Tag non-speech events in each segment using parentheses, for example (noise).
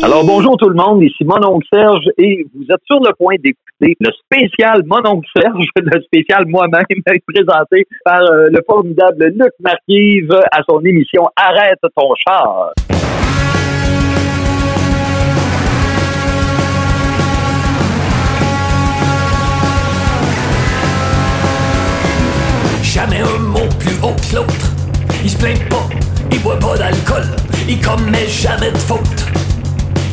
Alors bonjour tout le monde, ici mon oncle Serge et vous êtes sur le point d'écouter le spécial mon oncle Serge, (laughs) le spécial moi-même (laughs) présenté par euh, le formidable Luc Marquive à son émission Arrête ton char. Jamais un mot plus haut que l'autre. Il se plaint pas, il boit pas d'alcool, il commet jamais de faute.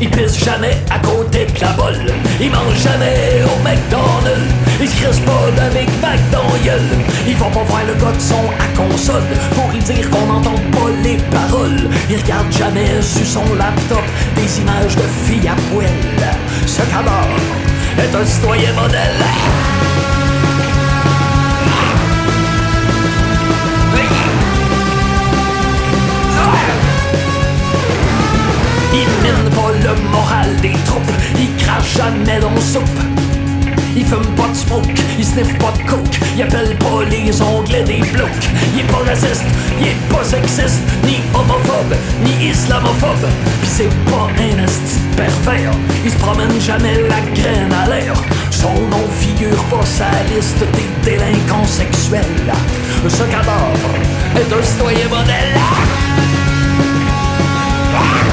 Il pisse jamais à côté de la bolle, il mange jamais au McDonald's, il se pas de Big Mac dans la gueule. Il va pas voir le gars de son à console pour lui dire qu'on n'entend pas les paroles. Il regarde jamais sur son laptop des images de filles à poil. Ce cadavre est un citoyen modèle. Le moral des troupes, il crache jamais dans soupe. Il fume pas de smoke, il sniffe pas de coke, il appelle pas les onglets des blocs. Il est pas raciste, il est pas sexiste, ni homophobe, ni islamophobe. Pis c'est pas un esti de pervers, il se promène jamais la graine à l'air. Son nom figure pas sa liste des délinquants sexuels. Ce cadavre est un citoyen modèle.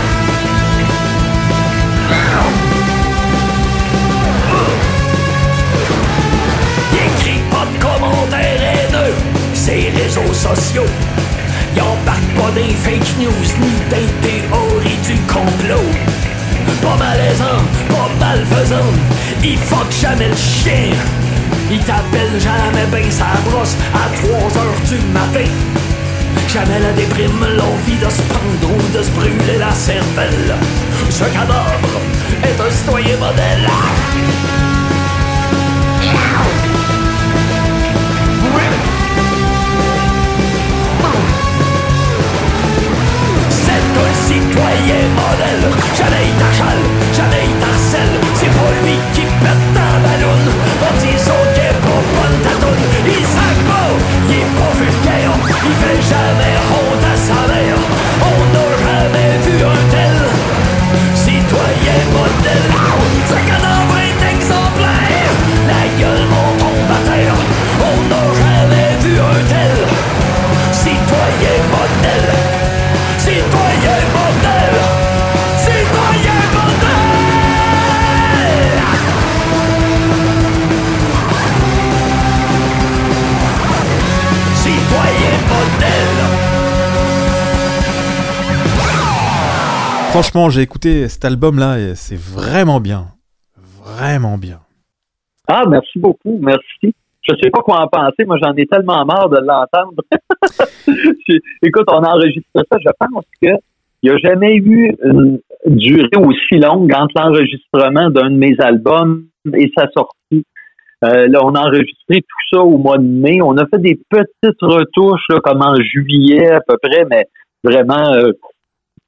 Il commentaires haineux, ses réseaux sociaux. Il embarque pas des fake news ni des théories du complot. Pas malaisant, pas malfaisant, il fuck jamais le chien. Il t'appelle jamais ben sa brosse à 3 heures du matin. Jamais la déprime, l'envie de se pendre ou de se brûler la cervelle. Ce cadavre est un citoyen modèle. Citoyen modèle. Jamais il t'achale, jamais il t'harcèle. C'est pas lui qui pète ta balloune. En disant qu'il est pas bonne ta toune. Il sac pas, il est pas. Il fait jamais honte à sa mère. On n'a jamais vu un tel citoyen modèle. Franchement, j'ai écouté cet album-là et c'est vraiment bien. Vraiment bien. Ah, merci beaucoup, merci. Je sais pas quoi en penser, moi j'en ai tellement marre de l'entendre. (laughs) Écoute, on a enregistré ça, je pense que il n'y a jamais eu une durée aussi longue entre l'enregistrement d'un de mes albums et sa sortie. Euh, là, on a enregistré tout ça au mois de mai. On a fait des petites retouches, comme en juillet à peu près, mais vraiment, euh,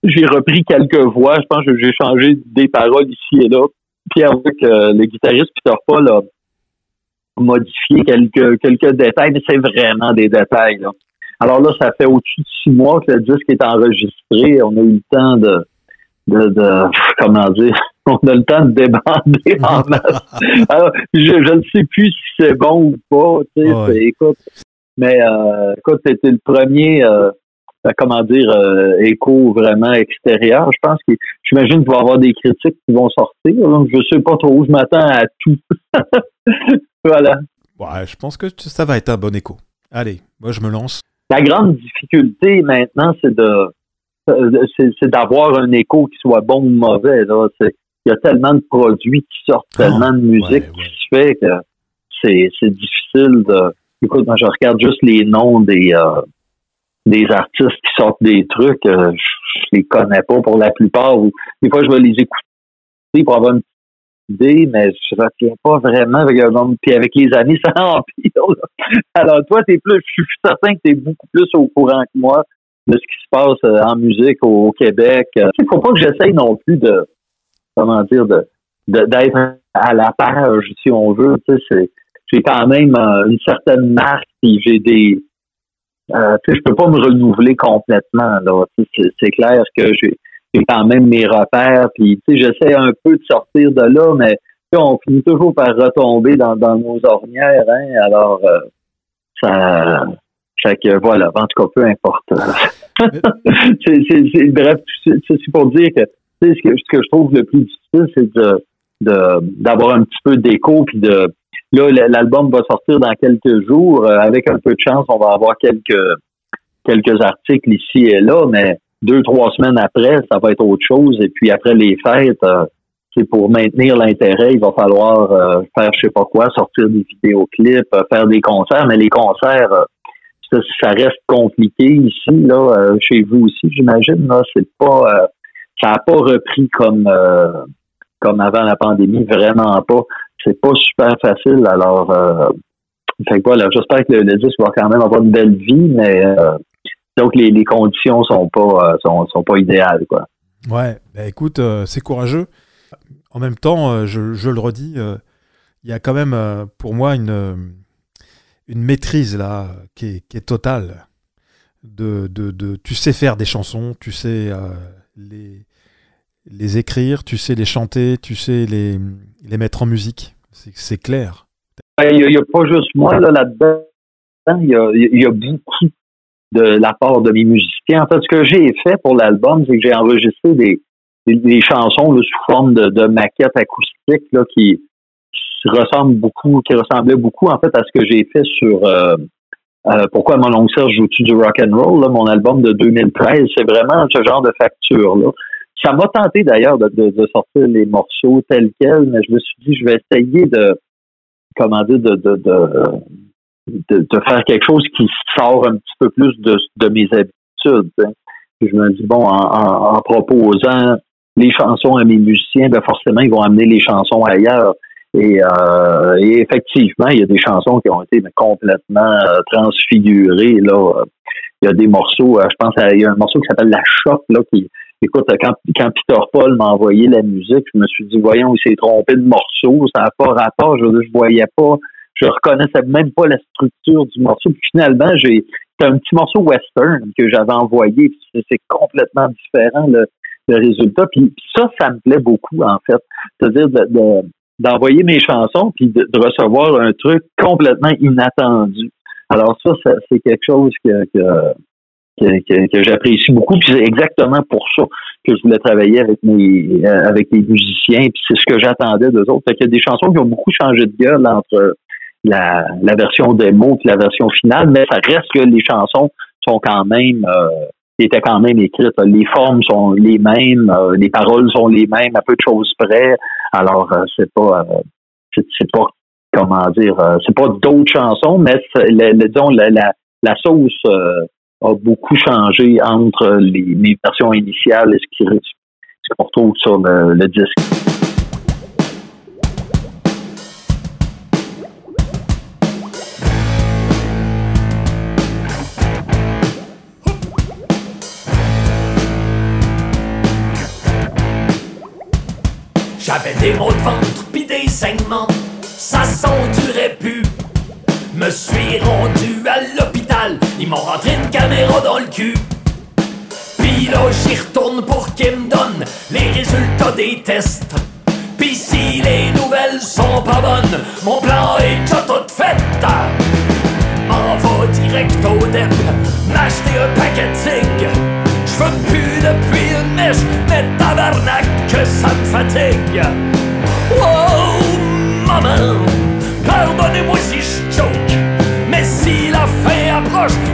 j'ai repris quelques voix. Je pense que j'ai changé des paroles ici et là. Puis avec euh, le guitariste Peter Paul a modifié quelques, quelques détails, mais c'est vraiment des détails. Là. Alors là, ça fait au-dessus de six mois que le disque est enregistré. On a eu le temps de, de, de comment dire, (laughs) on a le temps de débander en masse. (laughs) Alors, je je ne sais plus si c'est bon ou pas. Tu sais, Ouais. écoute, mais euh, écoute, c'était le premier, euh, comment dire, euh, écho vraiment extérieur. Je pense que j'imagine qu'il va y avoir des critiques qui vont sortir. là. Je sais pas trop. Je m'attends à tout. (laughs) voilà. Ouais, je pense que ça va être un bon écho. Allez, moi je me lance. La grande difficulté maintenant, c'est de euh, c'est d'avoir un écho qui soit bon ou mauvais. Il y a tellement de produits qui sortent, Ah, tellement de musique ouais, ouais. qui se fait que c'est c'est difficile de. Écoute, moi je regarde juste les noms des euh, des artistes qui sortent des trucs, euh, je, je les connais pas pour la plupart. Des fois, je vais les écouter pour avoir une idée, mais je retiens pas vraiment. Avec, puis avec les années, (laughs) ça empire. là. Alors toi, t'es plus, je suis certain que tu es beaucoup plus au courant que moi de ce qui se passe euh, en musique au, Québec. Euh, Il faut pas que j'essaye non plus de comment dire de d'être à la page, si on veut. Tu sais, j'ai quand même euh, une certaine marque, puis j'ai des euh, je peux pas me renouveler complètement. Là. C'est, clair que j'ai quand même mes repères. Puis, j'essaie un peu de sortir de là, mais on finit toujours par retomber dans, dans nos ornières. Hein? Alors, euh, ça... Fait que voilà, en tout cas, peu importe. (laughs) bref, c'est pour dire que, ce que ce que je trouve le plus difficile, c'est de de- d'avoir un petit peu d'écho puis de là l'album va sortir dans quelques jours. Euh, avec un peu de chance on va avoir quelques quelques articles ici et là mais deux trois semaines après ça va être autre chose. Et puis après les fêtes euh, c'est pour maintenir l'intérêt. Il va falloir euh, faire je sais pas quoi sortir des vidéoclips faire des concerts. Mais les concerts ça, reste compliqué ici là chez vous aussi j'imagine là. C'est pas ça a pas repris comme comme avant la pandémie, vraiment pas. C'est pas super facile. Alors, euh, fait que voilà, j'espère que le, le disque va quand même avoir une belle vie, mais euh, donc les, conditions sont pas euh, sont, sont pas idéales, quoi. Ouais, bah écoute, c'est courageux. En même temps, je, je le redis, il y a quand même pour moi une, une maîtrise là qui est, qui est totale. De, de, de- tu sais faire des chansons, tu sais les, les écrire, tu sais les chanter, tu sais les, les mettre en musique. C'est clair. Il n'y a, pas juste moi là, là-dedans. Il y a, beaucoup de la part de mes musiciens. En fait, ce que j'ai fait pour l'album, c'est que j'ai enregistré des, des, chansons sous forme de, de maquettes acoustiques là, qui, qui beaucoup, qui ressemblaient beaucoup en fait à ce que j'ai fait sur euh, euh, Pourquoi mon oncle Serge joue-tu du rock and roll, là, mon album de 2013. C'est vraiment ce genre de facture là. Ça m'a tenté d'ailleurs de, sortir les morceaux tels quels, mais je me suis dit je vais essayer de comment dire de faire quelque chose qui sort un petit peu plus de, mes habitudes. hein. Je me dis bon, en, proposant les chansons à mes musiciens, ben forcément ils vont amener les chansons ailleurs. Et, euh, effectivement, il y a des chansons qui ont été complètement euh, transfigurées. Là, il y a des morceaux, euh, je pense, à- il y a un morceau qui s'appelle La Choc, là, qui, écoute, quand, quand Peter Paul m'a envoyé la musique, je me suis dit, voyons, il s'est trompé de morceau, ça n'a pas rapport, je, je voyais pas, je reconnaissais même pas la structure du morceau. Puis finalement, j'ai, c'est un petit morceau western que j'avais envoyé, c'est, complètement différent le, le résultat. Puis ça, ça me plaît beaucoup, en fait. C'est-à-dire de, de- d'envoyer mes chansons puis de, de recevoir un truc complètement inattendu. Alors ça, ça c'est quelque chose que, que, que, j'apprécie beaucoup. Puis c'est exactement pour ça que je voulais travailler avec euh, avec les musiciens. Puis c'est ce que j'attendais d'eux autres. Fait qu'il y a des chansons qui ont beaucoup changé de gueule entre la, la version démo et la version finale, mais ça reste que les chansons sont quand même euh, étaient quand même écrites. Les formes sont les mêmes, euh, les paroles sont les mêmes, à peu de choses près. Alors euh, c'est pas c'est, pas comment dire, c'est pas d'autres chansons, mais la, la, la sauce a beaucoup changé entre les, versions initiales et ce qui ce qu'on retrouve sur le, disque. J'avais des maux de ventre pis des saignements, ça s'endurait plus. Me suis rendu à l'hôpital, m'ont rentré une caméra dans le cul. Puis là j'y retourne pour qu'ils me donnent les résultats des tests. Pis si les nouvelles sont pas bonnes, mon plan est déjà tout fait. M'en va direct au DEP, m'acheter un paquet de zig. J'veux plus depuis une mèche, mais tabarnak que ça me fatigue. Oh, maman, pardonnez-moi si je. Mais si la fin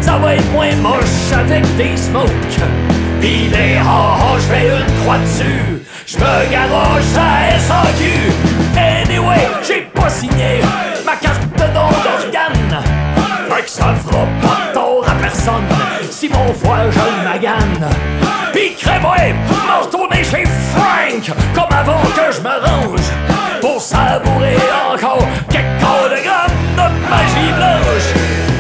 ça va être moins moche avec des smokes. Pis les ha je fais une croix dessus. J'me garoche à SAQ. Anyway, j'ai pas signé ma carte de d'organe. Fait que ça fera pas tort à personne si mon foie je magane. Pis retourner chez Frank comme avant que je me range pour savourer encore quelques grammes de magie blanche.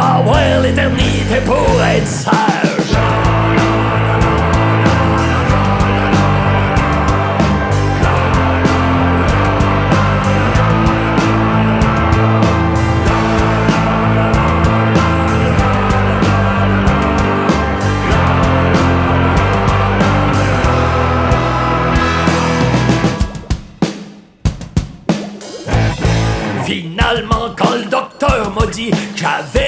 m'avoir l'éternité pour être sage. Finalement, quand le docteur m'a dit que j'avais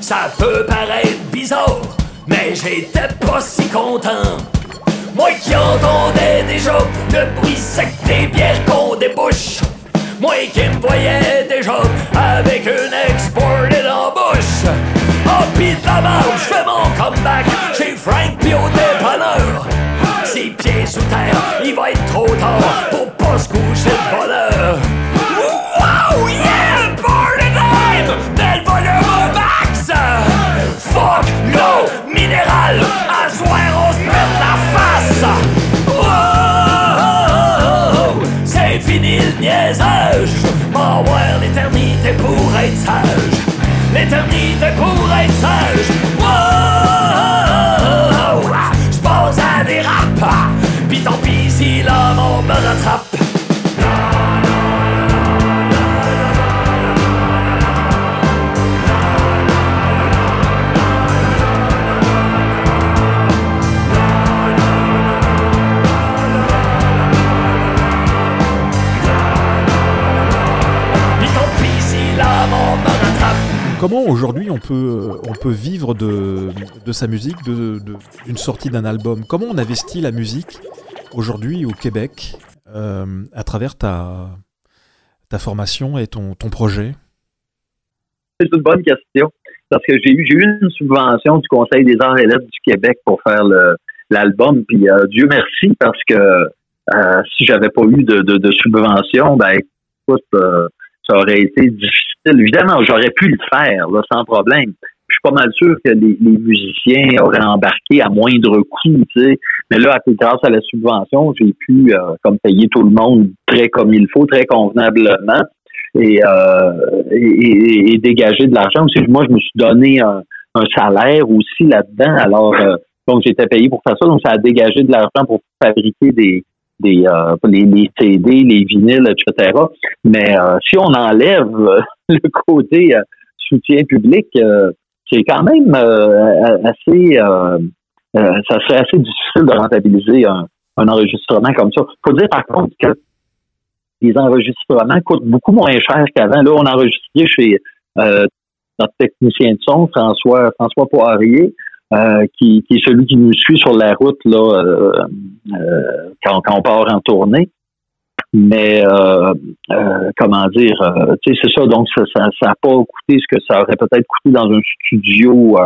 ça peut paraître bizarre, mais j'étais pas si content. Moi qui entendais déjà le bruit sec des bières qu'on débouche. Moi qui me voyais déjà avec une exported en bouche. Oh pis de la je fais mon comeback chez Frank pis au dépanneur. Ses pieds sous terre, il va être trop tard pour pas se coucher de bonheur. Yeah, soir on se met la face! Wow, c'est fini le niaisage! Voir l'éternité pour être sage! L'éternité pour être sage! Wow, j'pose à des rap! Pis tant pis si l'homme on me rattrape! Comment aujourd'hui on peut, on peut vivre de, de sa musique, de- de- d'une sortie d'un album? Comment on investit la musique aujourd'hui au Québec euh, à travers ta, ta formation et ton, ton projet? C'est une bonne question. Parce que j'ai eu, eu une subvention du Conseil des arts et lettres du Québec pour faire l'album. Puis euh, Dieu merci parce que euh, si j'avais pas eu de, de, de subvention, ben écoute, euh, ça aurait été difficile. Évidemment, j'aurais pu le faire là, sans problème. Je suis pas mal sûr que les, musiciens auraient embarqué à moindre coût, tu sais. Mais là, grâce à la subvention, j'ai pu euh, comme payer tout le monde très comme il faut, très convenablement et, euh, et, dégager de l'argent. Moi, je me suis donné un, un salaire aussi là-dedans. Alors, euh, donc j'étais payé pour faire ça. Donc, ça a dégagé de l'argent pour fabriquer des des euh, les, les CD, les vinyles, etc. Mais euh, si on enlève euh, (laughs) le côté euh, soutien public, euh, c'est quand même euh, assez euh, euh, ça serait assez difficile de rentabiliser un, enregistrement comme ça. Faut dire par contre que les enregistrements coûtent beaucoup moins cher qu'avant. Là, on enregistrait chez euh, notre technicien de son, François François Poirier, euh, qui, qui est celui qui nous suit sur la route là euh, euh, quand, quand on part en tournée. Mais euh, euh, comment dire, tu sais, c'est ça. Donc, ça, ça, ça pas coûté ce que ça aurait peut-être coûté dans un studio.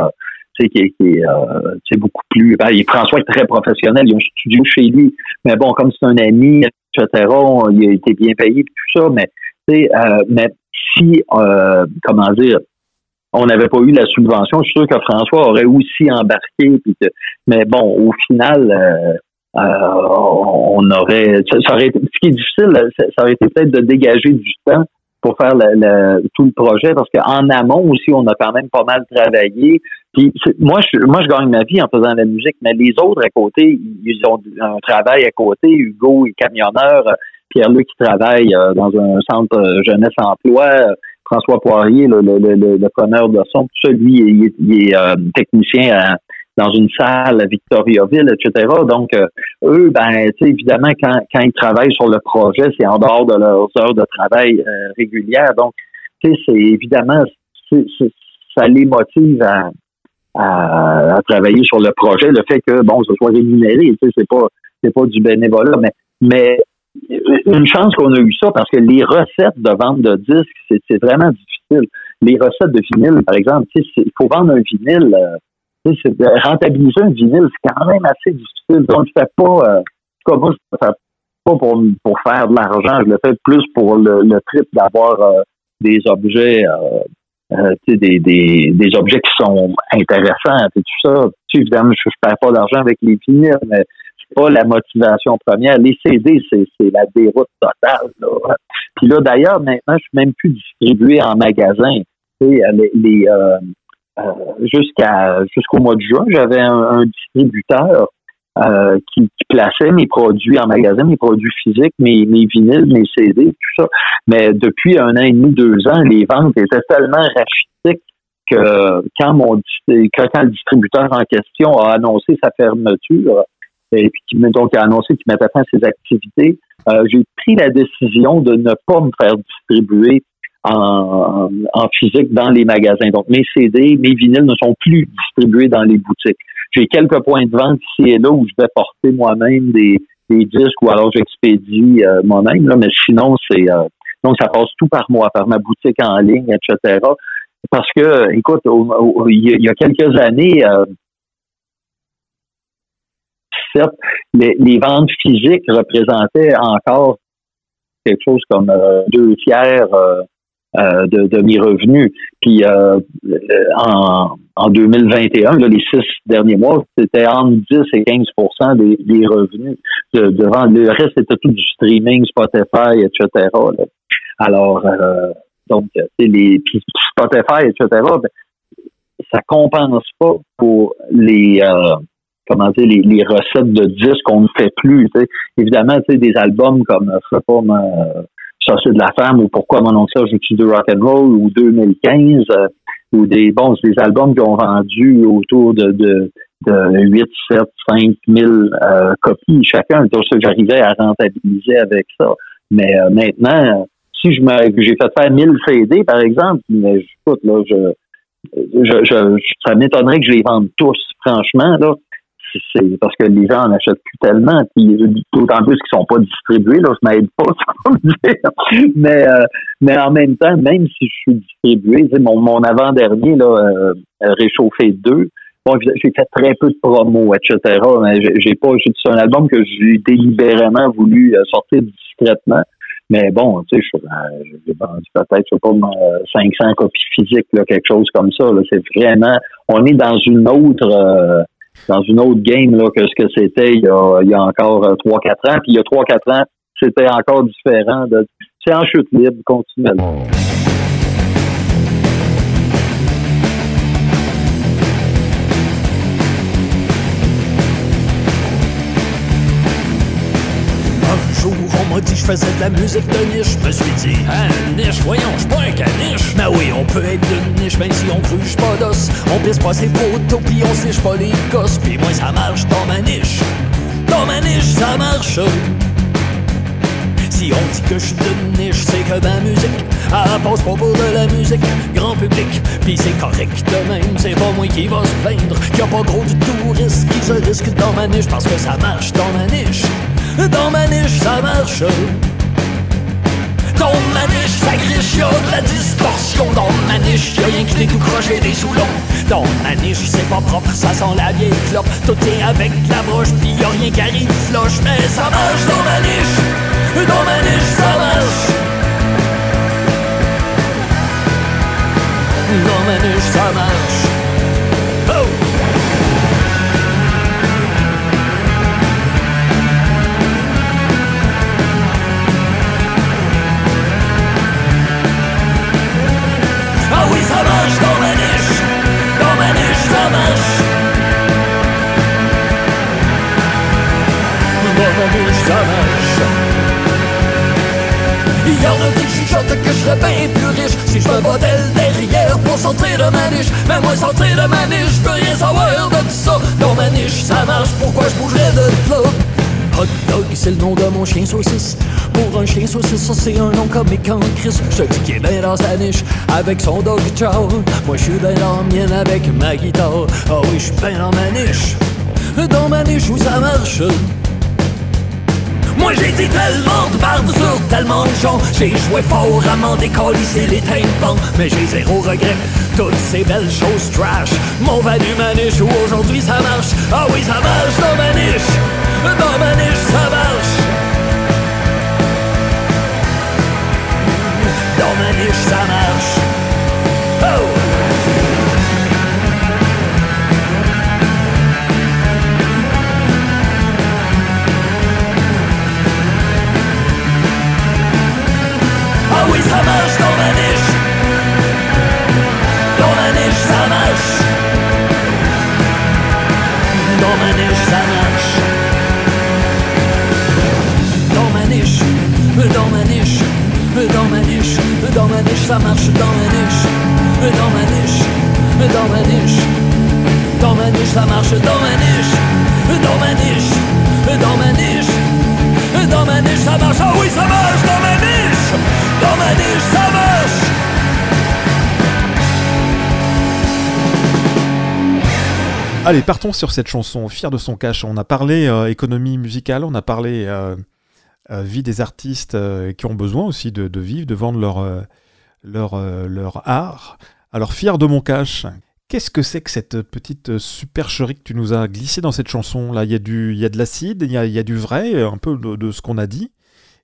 Tu sais, qui qui est beaucoup plus. Ben, François est très professionnel. Il a un studio chez lui. Mais bon, comme c'est un ami, etc., il a été bien payé et tout ça. Mais, tu sais, mais si, comment dire, on n'avait pas eu la subvention, je suis sûr que François aurait aussi embarqué. Mais bon, au final, euh, euh, on aurait, ça, aurait été, ce qui est difficile, ça, aurait été peut-être de dégager du temps pour faire le, le- tout le projet, parce qu'en amont aussi, on a quand même pas mal travaillé. Puis moi, je, moi, je gagne ma vie en faisant de la musique, mais les autres à côté, ils ont un travail à côté. Hugo est camionneur, Pierre-Luc qui travaille euh, dans un centre euh, jeunesse emploi. Euh, François Poirier, le, preneur de son, tout ça, lui, il est, euh, technicien à- dans une salle à Victoriaville, etc. Donc, euh, eux, ben, évidemment, quand, quand ils travaillent sur le projet, c'est en dehors de leurs heures de travail euh, régulières. Donc, c'est évidemment, ça les motive à, travailler sur le projet. Le fait que, bon, ce soit rémunéré, c'est pas, c'est pas du bénévolat, mais une chance qu'on a eu ça parce que les recettes de vente de disques, c'est, vraiment difficile. Les recettes de vinyle, par exemple, il faut vendre un vinyle. euh, de rentabiliser un vinyle, c'est quand même assez difficile. Donc, je fais pas, euh, cas, moi, je fais pas pour, pour faire de l'argent, je le fais plus pour le, trip d'avoir euh, des objets, euh, euh, des, des, des objets qui sont intéressants et tout ça. Tu évidemment, je ne perds pas d'argent avec les vinyles, mais pas la motivation première. Les CD, c'est, la déroute totale. Là. Puis là, d'ailleurs, maintenant, je suis même plus distribué en magasin. Les, euh, euh, jusqu'au mois de juin, j'avais un, distributeur euh, qui, plaçait mes produits en magasin, mes produits physiques, mes, mes vinyles, mes CD, tout ça. Mais depuis un an et demi, deux ans, les ventes étaient tellement rachitiques que quand mon que quand le distributeur en question a annoncé sa fermeture, et puis qui donc annoncé qu'il mettait fin à ses activités, euh, j'ai pris la décision de ne pas me faire distribuer en, en, physique dans les magasins. Donc, mes CD, mes vinyles ne sont plus distribués dans les boutiques. J'ai quelques points de vente ici et là où je vais porter moi-même des, des disques ou alors j'expédie euh, moi-même, là, mais sinon, c'est euh, donc ça passe tout par moi, par ma boutique en ligne, etc. Parce que, écoute, il y a quelques années, euh, les, les, ventes physiques représentaient encore quelque chose comme deux tiers euh, de, de, mes revenus. Puis euh, en, en 2021, là, les six derniers mois, c'était entre 10 et 15 des, des revenus. De, de, le reste, c'était tout du streaming, Spotify, etc. Alors, euh, donc, les puis Spotify, etc., ben, ça compense pas pour les euh, comment dire les, les, recettes de disques qu'on ne fait plus. Évidemment, des albums comme je sais pas c'est de la femme ou pourquoi mon oncle ça joue du rock and roll ou 2015 euh, ou des bons des albums qui ont vendu autour de, de, de 8, 7, 5 000 copies chacun. Donc j'arrivais à rentabiliser avec ça. Mais euh, maintenant, si je me j'ai fait faire 1000 CD par exemple, mais écoute là je je, je, ça m'étonnerait que je les vende tous, franchement. Là, parce que les gens en achètent plus tellement, puis d'autant plus qu'ils sont pas distribués, là, je m'aide pas, (laughs) dire. Mais, euh, mais en même temps, même si je suis distribué, mon, mon avant-dernier, là, euh, Réchauffé 2, bon, j'ai fait très peu de promos, etc. Mais j'ai pas, c'est un album que j'ai délibérément voulu euh, sortir discrètement. Mais bon, tu sais, j'ai vendu peut-être, je sais pas, 500 copies physiques, là, quelque chose comme ça. C'est vraiment, on est dans une autre, dans une autre game là, que ce que c'était il y a, il y a encore 3-4 euh, ans. Puis il y a 3-4 ans, c'était encore différent. De, c'est en chute libre continuellement. M'a dit je faisais de la musique de niche. Je me suis dit, hein, niche, voyons, je pas un caniche. Mais oui, on peut être de niche, même si on cruche pas d'os. On pisse pas ses poteaux, pis on se pas les gosses. Pis moi, ça marche dans ma niche. Dans ma niche, ça marche. Si on dit que je suis de niche, c'est que ma musique, elle passe pas pour de la musique grand public. Pis c'est correct de même, c'est pas moi qui va se plaindre. Qu'il a pas gros du tourisme qui se risque dans ma niche parce que ça marche dans ma niche. Dans ma niche, ça marche. Dans ma niche, ça griche, y'a de la distorsion. Dans ma niche, y'a rien que des tout crochés des sous-longs. Dans ma niche, c'est pas propre, ça sent la vieille clope. Tout est avec la broche, pis y'a rien qui arrive floche. Mais ça marche dans ma niche. Dans ma niche, ça marche. Dans ma niche, ça marche. Il y en a qui chuchotent que je serais bien plus riche Si je me modèle derrière pour sortir de ma niche Mais moi sortir de ma niche, je veux rien savoir de tout ça Dans ma niche ça marche, pourquoi je bougerais de là? Hot dog, c'est le nom de mon chien saucisse. Pour un chien saucisse, ça c'est un nom comique en Chris. Je dis qu'il est bien dans sa niche avec son dog chow. Moi je suis bien dans la mienne avec ma guitare. Ah oui, je suis bien dans ma niche. Dans ma niche où ça marche. J'ai dit tellement de bardes sur tellement de gens. J'ai joué fort à m'en décollisser les tympans Mais j'ai zéro regret, toutes ces belles choses trash. Mon valu maniche aujourd'hui ça marche. Ah oui ça marche dans ma niche. Dans ma niche ça marche. Dans ma niche ça marche oui, ça marche dans ma niche. Dans ma niche, ça marche. Dans ma niche, ça marche. Dans ma niche, dans ma niche, dans ma niche, dans ma niche, ça marche. Dans ma niche, dans ma niche, dans ma niche. Dans ma niche, ça marche. Dans ma niche, dans ma niche, dans ma niche. Dans ma niche, ça marche. Ah oui, ça marche Allez, partons sur cette chanson, Fier de son cash. On a parlé euh, économie musicale, on a parlé euh, euh, vie des artistes qui ont besoin aussi de, vivre, de vendre leur, leur, leur art. Alors, Fier de mon cash, qu'est-ce que c'est que cette petite supercherie que tu nous as glissée dans cette chanson? Là, il y, a du- y a de l'acide, il y a, y a du vrai, un peu de, ce qu'on a dit,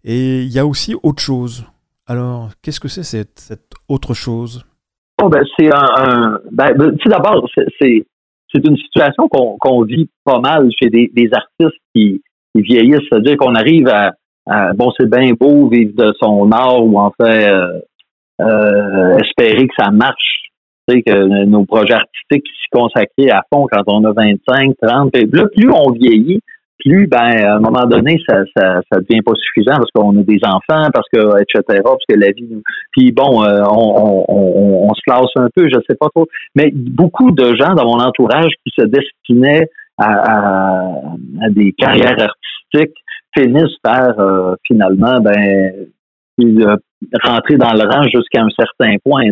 et il y a aussi autre chose. Alors, qu'est-ce que c'est cette, autre chose? Bon, ben, c'est un, un- ben, ben, d'abord, c'est, c'est, une situation qu'on, vit pas mal chez des, artistes qui, qui vieillissent. C'est-à-dire qu'on arrive à, bon, c'est bien beau vivre de son art ou en fait euh, euh, espérer que ça marche. Tu sais, que nos projets artistiques s'y consacrer à fond quand on a 25, 30. Puis là, plus on vieillit, plus, ben, à un moment donné, ça, ça, ça devient pas suffisant parce qu'on a des enfants, parce que, etc., parce que la vie puis bon, euh, on, on, on, on se classe un peu, je sais pas trop. Mais beaucoup de gens dans mon entourage qui se destinaient à, à, à des carrières artistiques finissent par euh, finalement ben euh, rentrer dans le rang jusqu'à un certain point.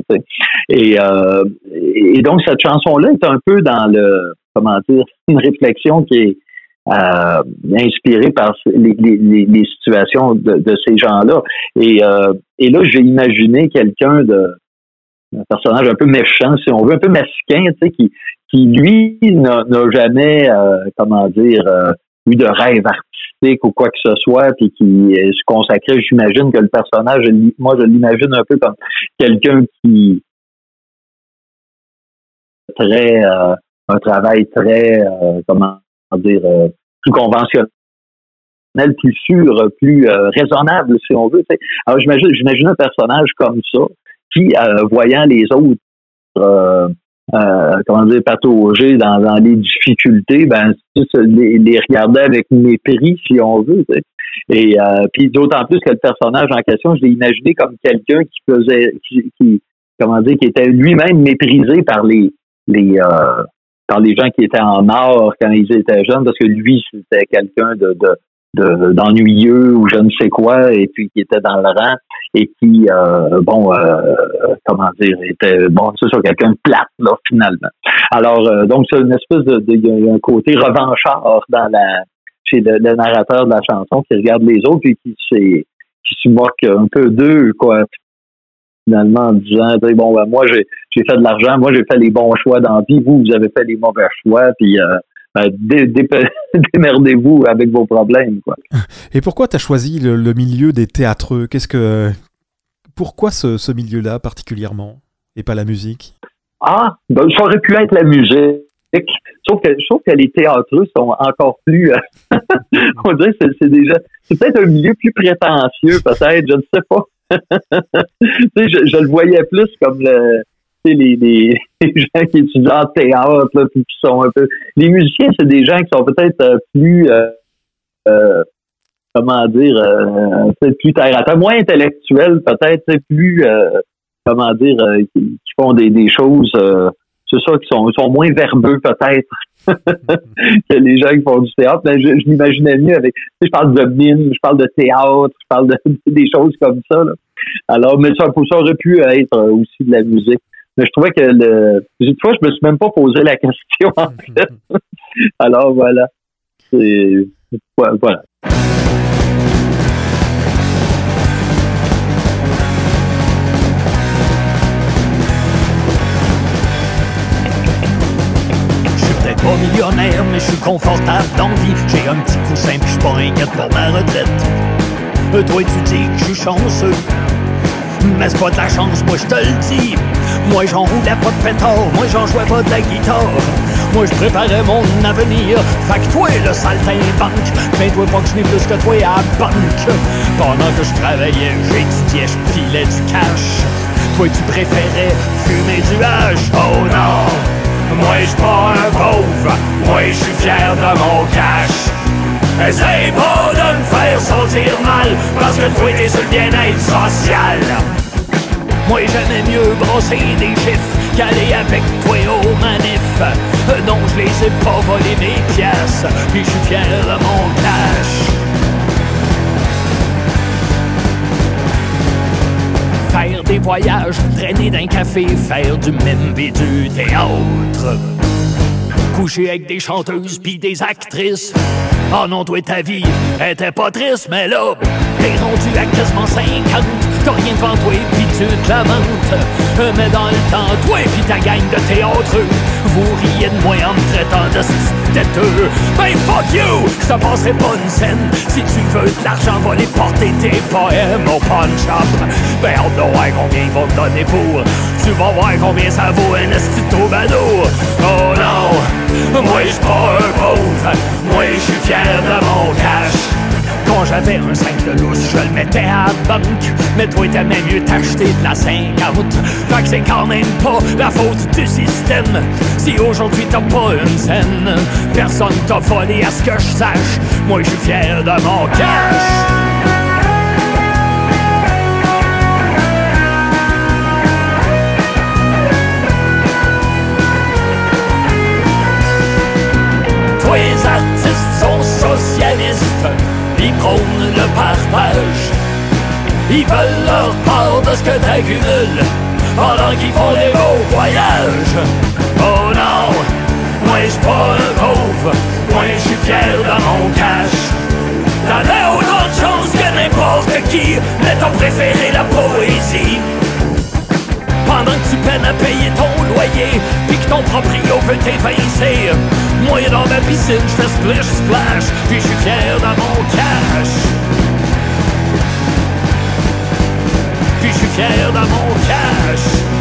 Et, euh, et donc cette chanson-là est un peu dans le comment dire une réflexion qui est euh, inspirée par les, les, les- situations de, de ces gens-là. Et, euh, et là, j'ai imaginé quelqu'un de un personnage un peu méchant, si on veut, un peu masquin, tu sais, qui, qui lui n'a jamais, euh, comment dire, euh, eu de rêve artistique ou quoi que ce soit, puis qui se consacrait, j'imagine que le personnage, moi, je l'imagine un peu comme quelqu'un qui très euh, un travail très euh, comment dire euh, plus conventionnel plus sûr, plus euh, raisonnable, si on veut. tu sais. Alors, j'imagine, un personnage comme ça qui, euh, voyant les autres, euh, comment dire, patauger dans, dans les difficultés, ben, les, les avec mépris, si on veut. tu sais. Et euh, puis d'autant plus que le personnage en question, je l'ai imaginé comme quelqu'un qui faisait, qui, qui- comment dire, qui était lui-même méprisé par les, les, euh, par les gens qui étaient en art quand ils étaient jeunes, parce que lui, c'était quelqu'un de, de de- d'ennuyeux ou je ne sais quoi, et puis qui était dans le rang et qui, euh, bon, euh, comment dire, était, bon, c'est ça, quelqu'un de plate, là, finalement. Alors, euh, donc, c'est une espèce de, un côté revanchard dans la, chez le, narrateur de la chanson qui regarde les autres et qui, qui se moque un peu d'eux, quoi, finalement, en disant, sais, bon, ben, moi, j'ai, j'ai fait de l'argent, moi, j'ai fait les bons choix dans la vie, vous, vous avez fait les mauvais choix, puis, euh, ben, dé- dé- (laughs) démerdez-vous avec vos problèmes, quoi. Et pourquoi tu as choisi le, le milieu des théâtreux? Qu'est-ce que pourquoi ce, ce milieu-là particulièrement et pas la musique? Ah, ben, ça aurait pu être la musique. Sauf que je trouve que les théâtreux sont encore plus. euh, (laughs) on dirait que c'est, déjà. C'est peut-être un milieu plus prétentieux, peut-être, je ne sais pas. (laughs) je le voyais plus comme le. (laughs) Les, gens qui étudient en théâtre, là, qui sont un peu. Les musiciens, c'est des gens qui sont peut-être euh, plus. euh, euh, comment dire, euh, plus terre à terre, moins intellectuels, peut-être, plus. comment dire, qui, font des, choses, c'est ça, qui sont, sont moins verbeux peut-être (laughs) que les gens qui font du théâtre. Mais je, je m'imaginais mieux avec, je parle de mime, je parle de théâtre, je parle de, (laughs) des choses comme ça. là. Alors, mais ça, ça aurait pu être aussi de la musique. Mais je trouvais que le, une fois, je me suis même pas posé la (laughs) question. en (laughs) fait. Alors voilà, c'est voilà. Je suis peut-être pas millionnaire, mais je suis confortable dans vie. J'ai un petit coussin pis je suis pas inquiète pour ma retraite. Euh, toi, tu dis que je suis chanceux. Mais c'est pas de la chance, moi je te le dis. Moi j'en roulais pas de pétard, moi j'en jouais pas de la guitare. Moi je préparais mon avenir. Fait que toi, le saltimbanque, fais-toi pas que je plus que toi à banque. Pendant que je travaillais, j'étudiais, je pilais du cash. Toi tu préférais fumer du hache. Oh non! Moi je pas un pauvre, moi je suis fier de mon cash. Essaye pas de me faire sentir mal, parce que toi t'es sur le bien-être social. Moi j'aimais mieux brosser des chiffres qu'aller avec toi au manif. Non, je les ai pas volé mes pièces, puis je suis fier de mon cash. Faire des voyages, traîner d'un café, faire du même et du théâtre. couché avec des chanteuses pis des actrices. Oh non, toi, ta vie était pas triste, mais là, t'es rendu à quasiment 50. T'as rien devant toi pis tu te lamentes. Mais dans le temps, toi pis ta gang de théâtre, vous riez de moi en me traitant de têteux. Ben fuck you, je te passerai pas une scène. Si tu veux de l'argent, va les porter tes poèmes au pawn shop. Ben on doit combien ils vont te donner pour. Tu vas voir combien ça vaut un estito bado. Oh non, moi j'suis pas un pauvre. Moi j'suis fier de mon cash. Quand j'avais un 5 de lousse, je le mettais à banque. Mais toi, t'aimais mieux t'acheter de la 50. Fait que c'est quand même pas la faute du système. Si aujourd'hui t'as pas une scène, personne t'a volé à ce que je sache. Moi, je suis fier de mon cash. Ils prônent le partage. Ils veulent leur part de ce que t'accumules pendant qu'ils font les beaux voyages. Oh non, moi j'suis pas un pauvre, moi j'suis fier de mon cash. T'en as autant de chance que n'importe qui, mais t'as préféré la poésie. Pendant que tu peines à payer ton loyer Puis que ton proprio veut t'évincer Moi dans ma piscine je fais splish splash Puis je suis fier de mon cash. Puis je fier de mon cash